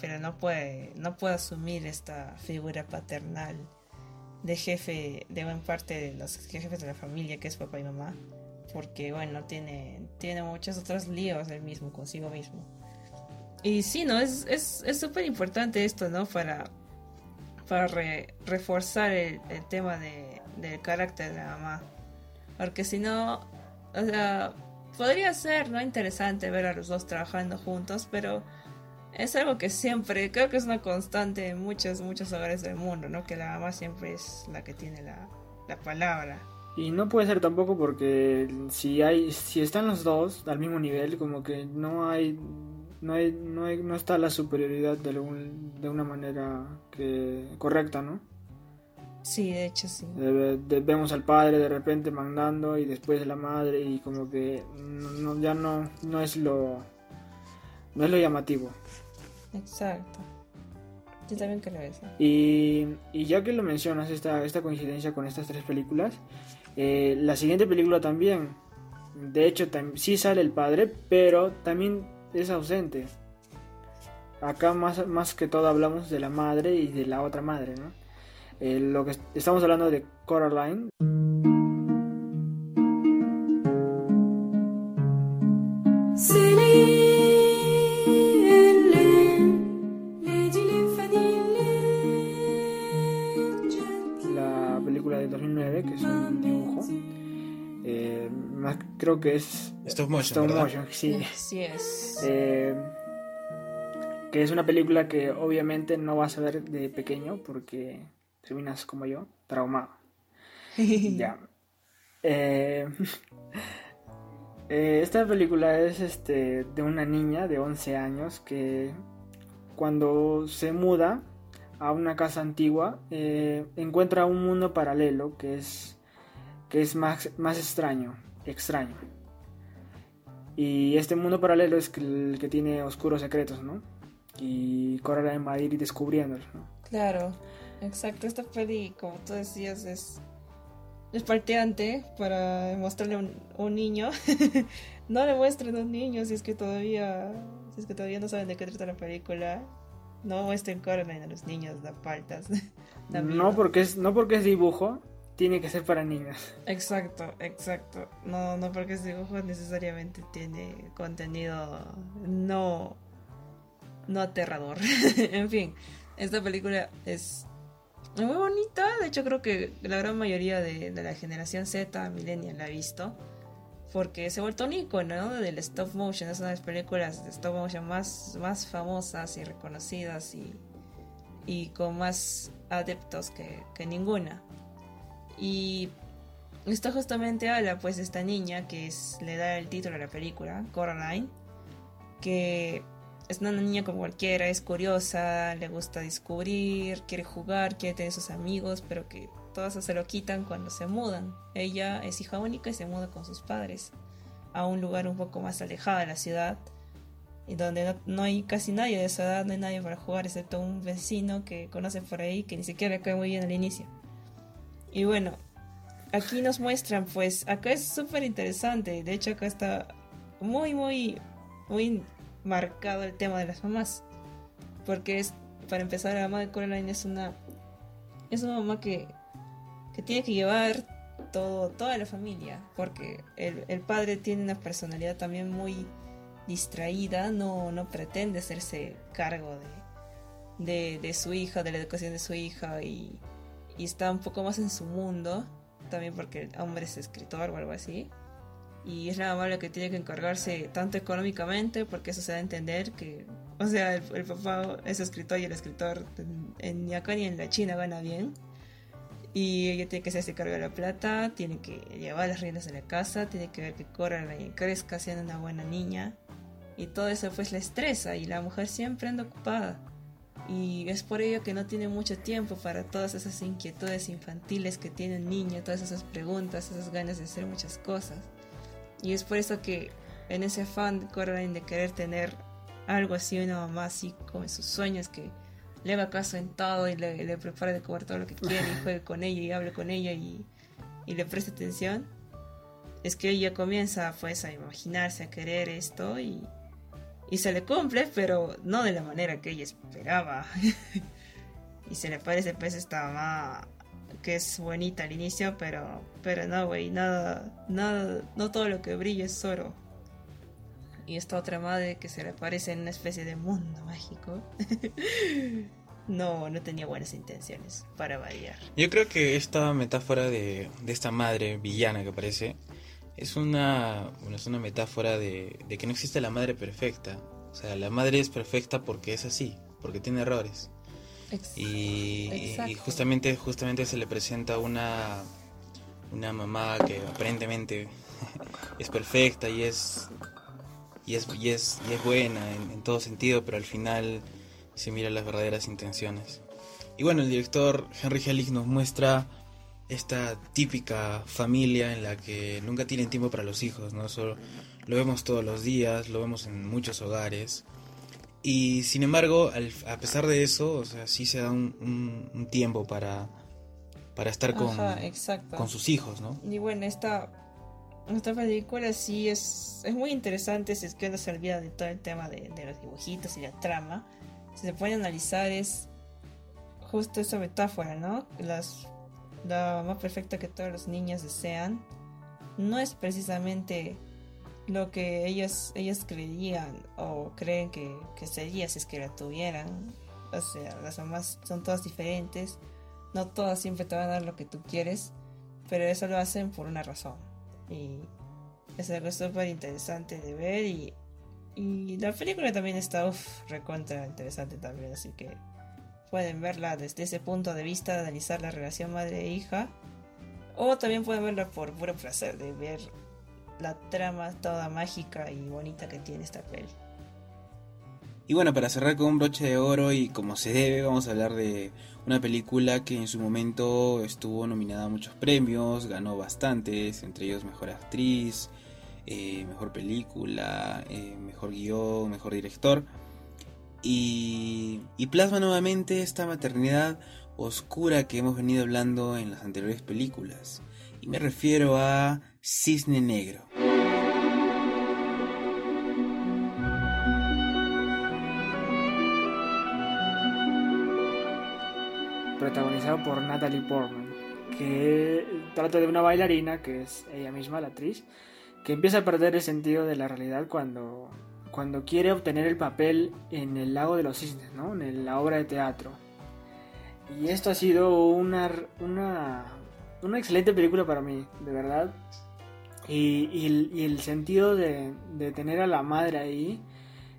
pero no, puede, no puede asumir esta figura paternal de jefe de buena parte de los jefes de la familia, que es papá y mamá, porque bueno, tiene, tiene muchos otros líos él mismo, consigo mismo. Y sí, ¿no? Es súper es, importante esto, ¿no? Para, para reforzar el, el tema de, del carácter de la mamá. Porque si no, o sea, podría ser, ¿no? Interesante ver a los dos trabajando juntos, pero es algo que siempre, creo que es una constante en muchos, muchos hogares del mundo, ¿no? Que la mamá siempre es la que tiene la, la palabra. Y no puede ser tampoco porque si hay, si están los dos al mismo nivel, como que no hay, no hay, no, hay, no está la superioridad de, algún, de una manera que correcta, ¿no? Sí, de hecho sí. vemos al padre de repente mandando y después la madre y como que no, ya no, no es lo no es lo llamativo. Exacto. Yo también creo eso. Y, y ya que lo mencionas, esta, esta coincidencia con estas tres películas, eh, la siguiente película también, de hecho sí sale el padre, pero también es ausente. Acá más, más que todo hablamos de la madre y de la otra madre, ¿no? Eh, lo que estamos hablando de Coraline. Creo que es stop motion, stop motion sí. sí es. Eh, que es una película que obviamente no vas a ver de pequeño porque terminas como yo, traumado. [LAUGHS] ya. Eh, [LAUGHS] eh, esta película es este, de una niña de 11 años que cuando se muda a una casa antigua eh, encuentra un mundo paralelo que es, que es más, más extraño, extraño. Y este mundo paralelo es el que tiene oscuros secretos, ¿no? Y Coraline va a ir descubriéndolos, ¿no? Claro. Exacto, esta peli, como tú decías, es, es parteante para mostrarle a un, niño. [LAUGHS] no le muestren a un niño si es que todavía si es que todavía no saben de qué trata la película. No muestren Coraline a los niños, da paltas. [LAUGHS] no porque es no porque es dibujo, tiene que ser para niños. Exacto, exacto. No, no porque es dibujo necesariamente tiene contenido no no aterrador. [LAUGHS] en fin, esta película es muy bonita. De hecho, creo que la gran mayoría de, la generación Z, millennial, la ha visto. Porque se ha vuelto un icono del stop motion. Es una de las películas de stop motion más, más famosas y reconocidas y, y con más adeptos que, que ninguna. Y esto justamente habla pues de esta niña que es, le da el título a la película, Coraline, que es una niña como cualquiera, es curiosa, le gusta descubrir, quiere jugar, quiere tener sus amigos, pero que todo eso se lo quitan cuando se mudan. Ella es hija única y se muda con sus padres a un lugar un poco más alejado de la ciudad y donde no, hay casi nadie de esa edad, no hay nadie para jugar excepto un vecino que conoce por ahí que ni siquiera le cae muy bien al inicio. Y bueno, aquí nos muestran, pues acá es súper interesante, de hecho acá está muy, muy, muy marcado el tema de las mamás. Porque es, para empezar, la mamá de Coraline es una, es una mamá que, que tiene que llevar todo, toda la familia. Porque el, el padre tiene una personalidad también muy distraída, no, no pretende hacerse cargo de, de, de, su hija, de la educación de su hija y, y está un poco más en su mundo. También porque el hombre es escritor o algo así y es la mamá la que tiene que encargarse tanto económicamente, porque eso se da a entender que, o sea, el, papá es escritor y el escritor en, acá ni en la China gana bien. Y ella tiene que hacerse cargo de la plata, tiene que llevar las riendas de la casa, tiene que ver que Coraline crezca siendo una buena niña. Y todo eso pues la estresa y la mujer siempre anda ocupada. Y es por ello que no tiene mucho tiempo para todas esas inquietudes infantiles que tiene un niño, todas esas preguntas, esas ganas de hacer muchas cosas. Y es por eso que en ese afán de Coraline de querer tener algo así, una mamá así como en sus sueños que le haga caso en todo y le, le prepare de comer todo lo que quiere y [LAUGHS] juegue con ella y hable con ella y, y le preste atención, es que ella comienza pues a imaginarse, a querer esto y, y se le cumple, pero no de la manera que ella esperaba. [LAUGHS] y se le parece pues esta mamá que es bonita al inicio, pero, pero no, güey, nada, nada, no todo lo que brilla es oro. Y esta otra madre que se le parece en una especie de mundo mágico. [LAUGHS] no, no tenía buenas intenciones, para variar. Yo creo que esta metáfora de, de esta madre villana que aparece es una, bueno, es una metáfora de, de que no existe la madre perfecta. O sea, la madre es perfecta porque es así, porque tiene errores. Ex- Y, Exacto. y justamente, justamente se le presenta una, una mamá que aparentemente [LAUGHS] es perfecta y es, y es, y es, y es buena en, en todo sentido, pero al final se mira las verdaderas intenciones. Y bueno, el director Henry Hellig nos muestra esta típica familia en la que nunca tienen tiempo para los hijos, ¿no? Solo lo vemos todos los días, lo vemos en muchos hogares. Y sin embargo, al- a pesar de eso, o sea, sí se da un, un- un tiempo para, para estar con, Ajá, con sus hijos, ¿no? Y bueno, esta, esta película sí es, es muy interesante si es que uno se olvida de todo el tema de, de los dibujitos y la trama. Si se puede analizar es justo esa metáfora, ¿no? Las, la más perfecta que todos los niños desean no es precisamente lo que ellos, ellos creían o creen que, que sería si es que la tuvieran. O sea, las mamás son todas diferentes, no todas siempre te van a dar lo que tú quieres, pero eso lo hacen por una razón. Y es algo súper interesante de ver y, y la película también está uf, recontra interesante también, así que pueden verla desde ese punto de vista de analizar la relación madre e. O también pueden verla por puro placer de ver la trama toda mágica y bonita que tiene esta peli. Y bueno, para cerrar con un broche de oro y como se debe, vamos a hablar de una película que en su momento estuvo nominada a muchos premios, ganó bastantes, entre ellos Mejor Actriz, eh, Mejor Película, eh, Mejor Guión, Mejor Director. Y, plasma nuevamente esta maternidad oscura que hemos venido hablando en las anteriores películas. Y me refiero a Cisne Negro. protagonizado por Natalie Portman, que trata de una bailarina, que es ella misma, la actriz, que empieza a perder el sentido de la realidad cuando, cuando quiere obtener el papel en el lago de los cisnes, ¿no? en la obra de teatro. Y esto ha sido una, una, una excelente película para mí, de verdad. Y, y y el sentido de, de tener a la madre ahí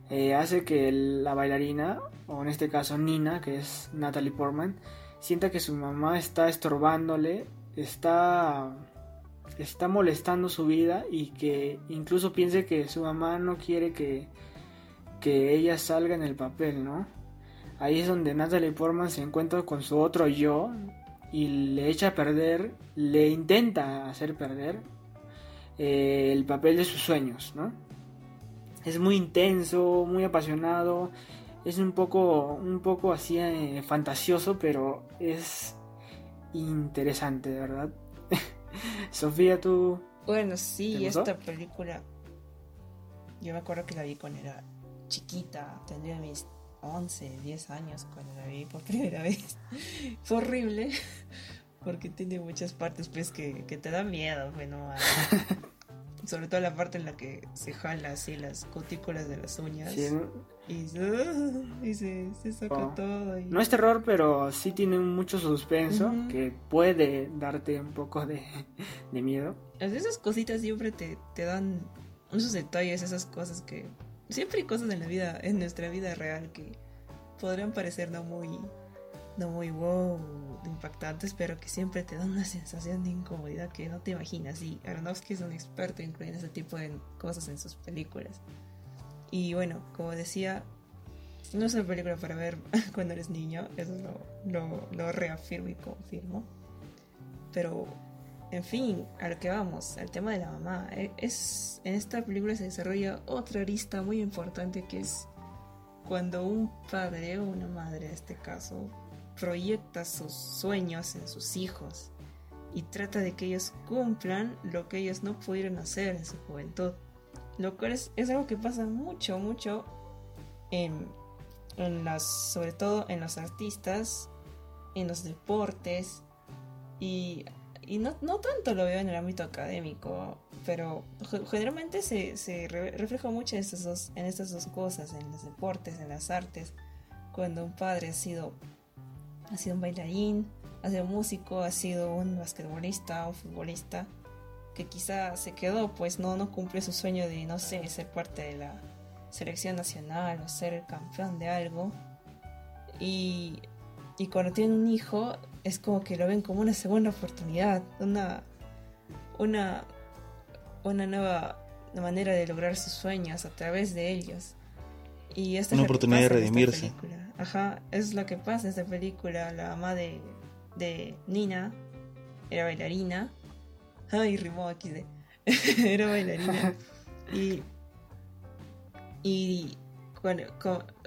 eh, hace que la bailarina, o en este caso Nina, que es Natalie Portman, sienta que su mamá está estorbándole, está, está molestando su vida y que incluso piense que su mamá no quiere que, que ella salga en el papel, ¿no? Ahí es donde Natalie Portman se encuentra con su otro yo y le echa a perder, le intenta hacer perder eh, el papel de sus sueños, ¿no? Es muy intenso, muy apasionado, es un poco, un poco así eh, fantasioso, pero es interesante, de verdad. [LAUGHS] [LAUGHS] Sofía, tú... Bueno, ¿Te sí, esta película. Yo me acuerdo que la vi cuando era chiquita, tendría mis 11, 10 años cuando la vi por [LAUGHS] primera vez. Fue horrible, [LAUGHS] porque tiene muchas partes pues que, que te dan miedo, bueno, sobre todo la parte en la que se jala así las cutículas de las uñas sí, no- y, [LAUGHS] y se, se saca Oh. todo. y- no es terror, pero sí tiene mucho suspenso que puede darte un poco de, [LAUGHS] de miedo. Esas cositas siempre te, te dan esos detalles, esas cosas que... Siempre hay cosas en la vida, en nuestra vida real que podrían parecer no muy, no muy wow, impactantes, pero que siempre te dan una sensación de incomodidad que no te imaginas. Y Aronofsky es un experto incluyendo ese tipo de cosas en sus películas. Y bueno, como decía, no es una película para ver [LAUGHS] cuando eres niño, eso lo, lo, reafirmo y confirmo. Pero, en fin, a lo que vamos, al tema de la mamá. E, es, en esta película se desarrolla otra arista muy importante que es cuando un padre o una madre en este caso proyecta sus sueños en sus hijos y trata de que ellos cumplan lo que ellos no pudieron hacer en su juventud. Lo cual es, algo que pasa mucho, mucho en, en las, sobre todo en los artistas, en los deportes y, y no, no, tanto lo veo en el ámbito académico, pero generalmente se, se refleja mucho en estas, en estas dos cosas, en los deportes, en las artes, cuando un padre ha sido ha sido un bailarín, ha sido un músico, ha sido un basquetbolista, un futbolista, que quizá se quedó, pues no, no cumple su sueño de, no sé, ser parte de la selección nacional o ser el campeón de algo. Y, y cuando tienen un hijo, es como que lo ven como una segunda oportunidad, una, una, una nueva manera de lograr sus sueños a través de ellos. Y esta una oportunidad de redimirse. Ajá, es lo que pasa en esta película. La mamá de, de Nina era bailarina. Ay, rimó aquí de. [LAUGHS] era bailarina. y. Y.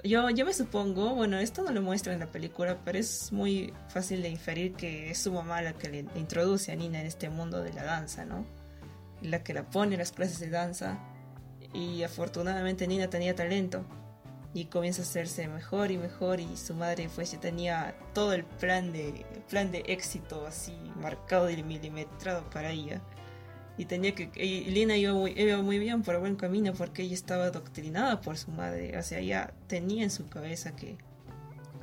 Yo, yo me supongo, bueno, esto no lo muestra en la película, pero es muy fácil de inferir que es su mamá la que le introduce a Nina en este mundo de la danza, ¿no? La que la pone en las clases de danza. Y afortunadamente Nina tenía talento y comienza a hacerse mejor y mejor y su madre pues ya tenía todo el plan de plan de éxito así marcado y milimetrado para ella. Y tenía que Lina iba muy, iba muy bien por buen camino porque ella estaba adoctrinada por su madre. O sea ella tenía en su cabeza que,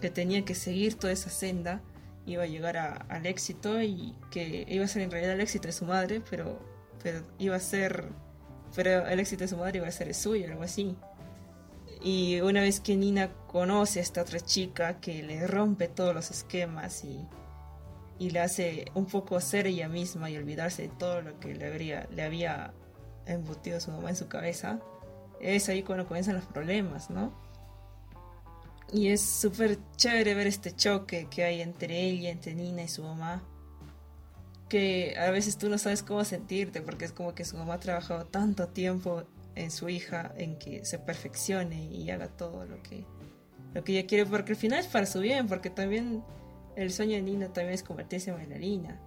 que tenía que seguir toda esa senda iba a llegar al éxito y que iba a ser en realidad el éxito de su madre pero pero iba a ser pero el éxito de su madre iba a ser el suyo algo así y una vez que Nina conoce a esta otra chica que le rompe todos los esquemas y, y le hace un poco ser ella misma y olvidarse de todo lo que le, habría, le había embutido su mamá en su cabeza, es ahí cuando comienzan los problemas, ¿no? Y es súper chévere ver este choque que hay entre ella, entre Nina y su mamá. Que a veces tú no sabes cómo sentirte porque es como que su mamá ha trabajado tanto tiempo en su hija en que se perfeccione y haga todo lo que lo que ella quiere porque al final es para su bien porque también el sueño de Nina también es convertirse en bailarina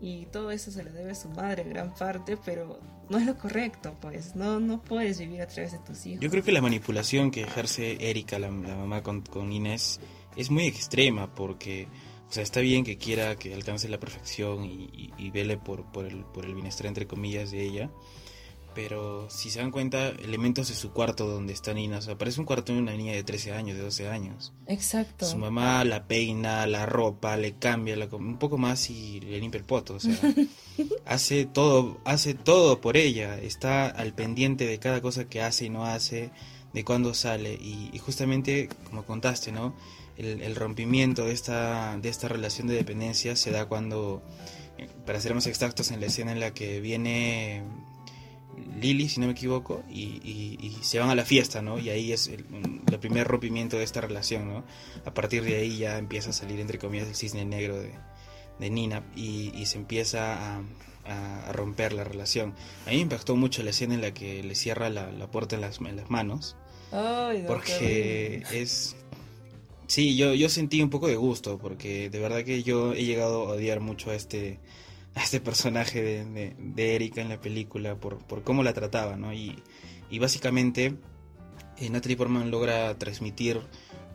y todo eso se lo debe a su madre en gran parte pero no es lo correcto pues no no puedes vivir a través de tus hijos. Yo creo que la manipulación que ejerce Erika la, mamá con, con Inés es muy extrema porque o sea, está bien que quiera que alcance la perfección y, y, vele por, por, el, por el bienestar, entre comillas, de ella, pero si se dan cuenta, elementos de su cuarto donde está Nina, o sea, parece un cuarto de una niña de 13 años, de 12 años. Exacto. Su mamá la peina, la ropa, le cambia la, un poco más y le limpia el poto, o sea, [LAUGHS] hace todo, hace todo por ella, está al pendiente de cada cosa que hace y no hace, de cuándo sale y, justamente, como contaste, ¿no? El, el, rompimiento de esta, de esta relación de dependencia se da cuando, eh, para ser más exactos, en la escena en la que viene Lily, si no me equivoco, y, se van a la fiesta, ¿no? Y ahí es el, primer rompimiento de esta relación, ¿no? A partir de ahí ya empieza a salir, entre comillas, el cisne negro de, Nina y, se empieza a, romper la relación. A mí me impactó mucho la escena en la que le cierra la, puerta en las, las manos. porque es... Sí, yo, yo sentí un poco de gusto, porque de verdad que yo he llegado a odiar mucho a este [LAUGHS] a este personaje de, de, Erika en la película por, por, cómo la trataba, ¿no? Y, y básicamente eh, Natalie Portman logra transmitir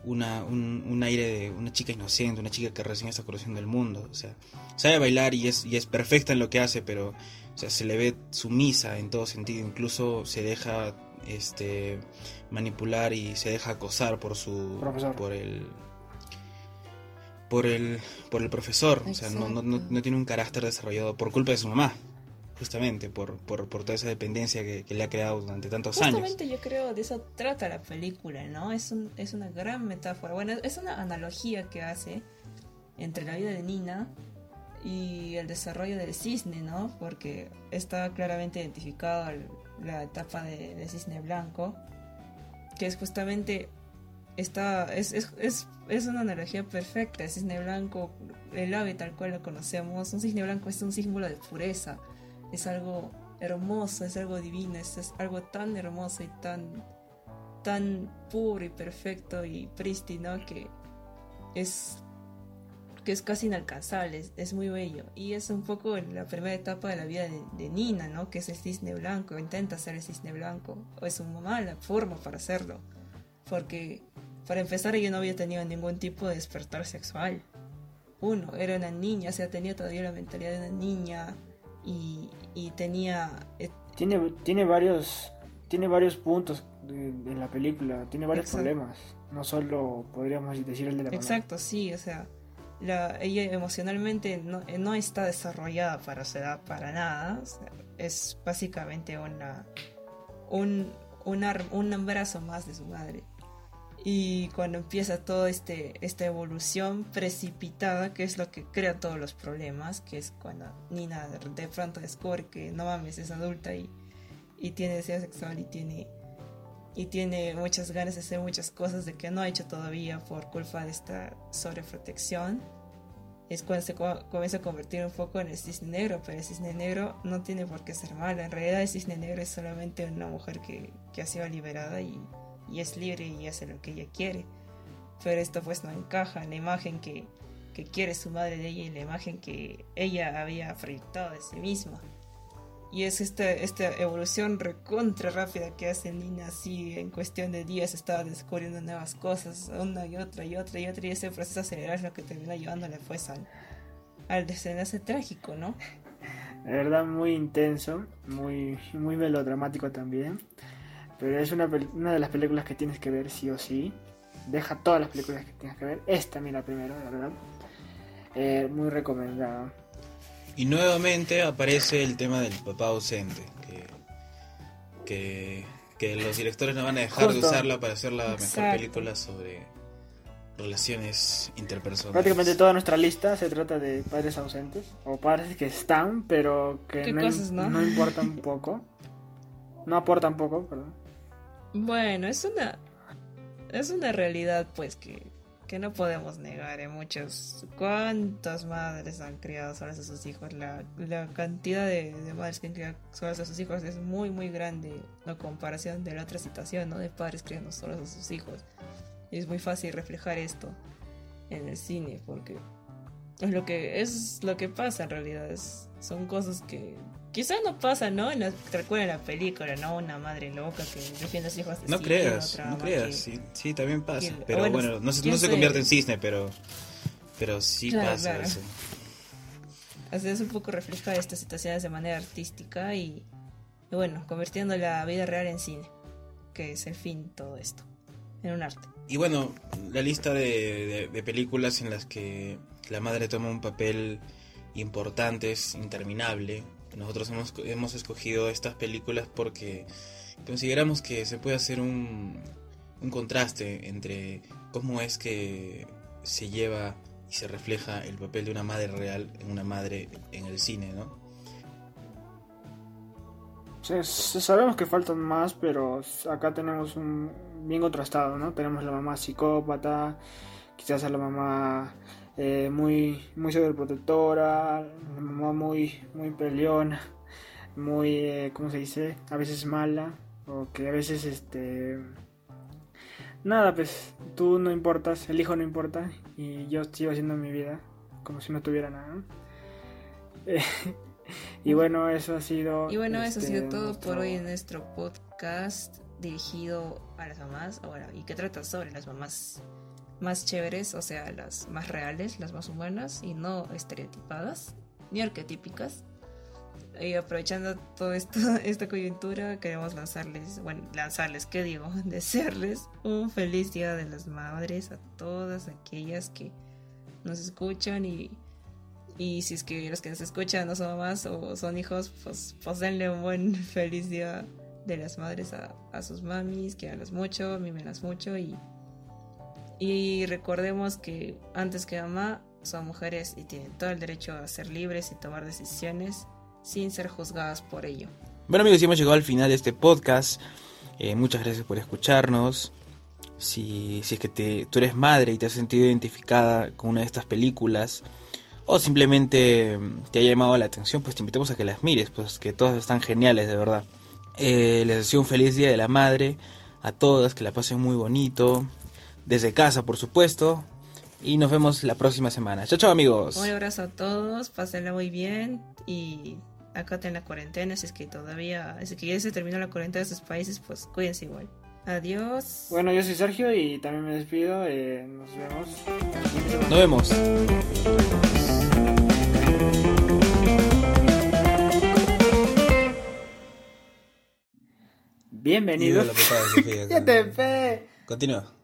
una, un, un, aire de una chica inocente, una chica que recién está conociendo el mundo, o sea, sabe bailar y es, y es perfecta en lo que hace, pero o sea, se le ve sumisa en todo sentido, incluso se deja este manipular y se deja acosar por su Profesor. por el por el, por el profesor, o sea, no, no, no, tiene un carácter desarrollado por culpa de su mamá, justamente, por, por, por toda esa dependencia que, le ha creado durante tantos años. Justamente yo creo de eso trata la película, ¿no? Es, un, es una gran metáfora, bueno, es una analogía que hace entre la vida de Nina y el desarrollo del cisne, ¿no? Porque está claramente identificado la etapa de, de cisne blanco, que es justamente es, una analogía perfecta. El cisne blanco, el ave tal cual lo conocemos, un cisne blanco es un símbolo de pureza, es algo hermoso, es algo divino, es, algo tan hermoso y tan tan puro y perfecto y prístino que es que es casi inalcanzable, es, muy bello. Y es un poco la primera etapa de la vida de, Nina, ¿no? Que es el cisne blanco, intenta ser el cisne blanco, o es su mamá la forma para hacerlo. Porque, para empezar, ella no había tenido ningún tipo de despertar sexual. Uno, era una niña, o sea, tenía todavía la mentalidad de una niña y, y tenía... Tiene, tiene, varios, tiene varios puntos en la película, tiene varios problemas. No solo podríamos decir el de la Exacto, sí, o sea ella emocionalmente no, no, está desarrollada para su edad para nada. es básicamente una, un, un abrazo más de su madre. Y cuando empieza toda este, esta evolución precipitada, que es lo que crea todos los problemas, que es cuando Nina de pronto descubre que no mames, es adulta y, y tiene deseo sexual y tiene y tiene muchas ganas de hacer muchas cosas de que no ha hecho todavía por culpa de esta sobreprotección. Es cuando se comienza a convertir un poco en el cisne negro, pero el cisne negro no tiene por qué ser malo. En realidad el cisne negro es solamente una mujer que, que ha sido liberada y, y, es libre y hace lo que ella quiere. Pero esto pues no encaja en la imagen que, que quiere su madre de ella y la imagen que ella había proyectado de sí misma. Y es esta, esta evolución recontra rápida que hace Nina así en cuestión de días estaba descubriendo nuevas cosas, una y otra y otra y otra y ese proceso acelerar es lo que termina llevándole pues al, al desenlace trágico, ¿no? La verdad muy intenso, muy, muy melodramático también. Pero es una, una de las películas que tienes que ver sí o sí. Deja todas las películas que tienes que ver. Esta, mira, primero, la verdad. Eh, muy recomendada. Y nuevamente aparece el tema del papá ausente, que, que, los directores no van a dejar de usarla para hacer la mejor película sobre relaciones interpersonales. Prácticamente toda nuestra lista se trata de padres ausentes, o padres que están, pero que no, no? no importan poco. No aportan poco, perdón. Bueno, es una es una realidad pues que que no podemos negar, ¿eh? muchas, cuántas madres han criado solas a sus hijos, la, la cantidad de, madres que han criado solas a sus hijos es muy muy grande en comparación de la otra situación, ¿no? De padres criando solos a sus hijos. Y es muy fácil reflejar esto en el cine, porque es lo que, es lo que pasa en realidad, son cosas que Quizás no pasa, ¿no? En la, en la película, ¿no? Una madre loca que defiende a sus hijos. No creas, no creas, sí, sí, también pasa. pero bueno, no, se, no se convierte en cisne, pero, pero sí pasa eso. Así es un poco refleja estas situaciones de manera artística y, bueno, convirtiendo la vida real en cine, que es el fin de todo esto, en un arte. Y bueno, la lista de, de películas en las que la madre toma un papel importante es interminable nosotros hemos, hemos escogido estas películas porque consideramos que se puede hacer un, un contraste entre cómo es que se lleva y se refleja el papel de una madre real en una madre en el cine, ¿no? sabemos que faltan más, pero acá tenemos un bien contrastado, ¿no? Tenemos la mamá psicópata, quizás a la mamá eh, muy, muy sobreprotectora, mamá muy, muy peleona, muy, eh, ¿cómo se dice? A veces mala, o que a veces, este... Nada, pues tú no importas, el hijo no importa, y yo sigo haciendo mi vida como si no tuviera nada. [LAUGHS] y bueno, eso ha sido... Y bueno, eso ha sido este, todo por hoy en nuestro podcast dirigido a las mamás, ahora, y que trata sobre las mamás más chéveres, o sea, las más reales, las más humanas y no estereotipadas ni arquetípicas. Y aprovechando toda [LAUGHS] esta coyuntura, queremos lanzarles, bueno, lanzarles, ¿qué digo? [LAUGHS] Desearles un feliz Día de las Madres a todas aquellas que nos escuchan y, y si es que los que nos escuchan no son mamás o son hijos, pues, pues denle un buen feliz Día de las Madres a, a sus mamis, quieranlas mucho, mímelas mucho y y recordemos que antes que mamá, son mujeres y tienen todo el derecho a ser libres y tomar decisiones sin ser juzgadas por ello. Bueno amigos, hemos llegado al final de este podcast. Eh, muchas gracias por escucharnos. Si, si es que te, tú eres madre y te has sentido identificada con una de estas películas, o simplemente mm, te ha llamado la atención, pues te invitamos a que las mires, pues que todas están geniales, de verdad. Eh, les deseo un feliz Día de la Madre a todas, que la pasen muy bonito, desde casa, por supuesto, y nos vemos la próxima semana. Chao, chao, amigos. Un abrazo a todos, pásenla muy bien y acá en la cuarentena, si es que todavía, si es que ya se terminó la cuarentena de sus países, pues cuídense igual. Adiós. Bueno, yo soy Sergio y también me despido. eh, nos vemos. Nos vemos. Bienvenidos. Digo la patada, Sofía, te. Continúa.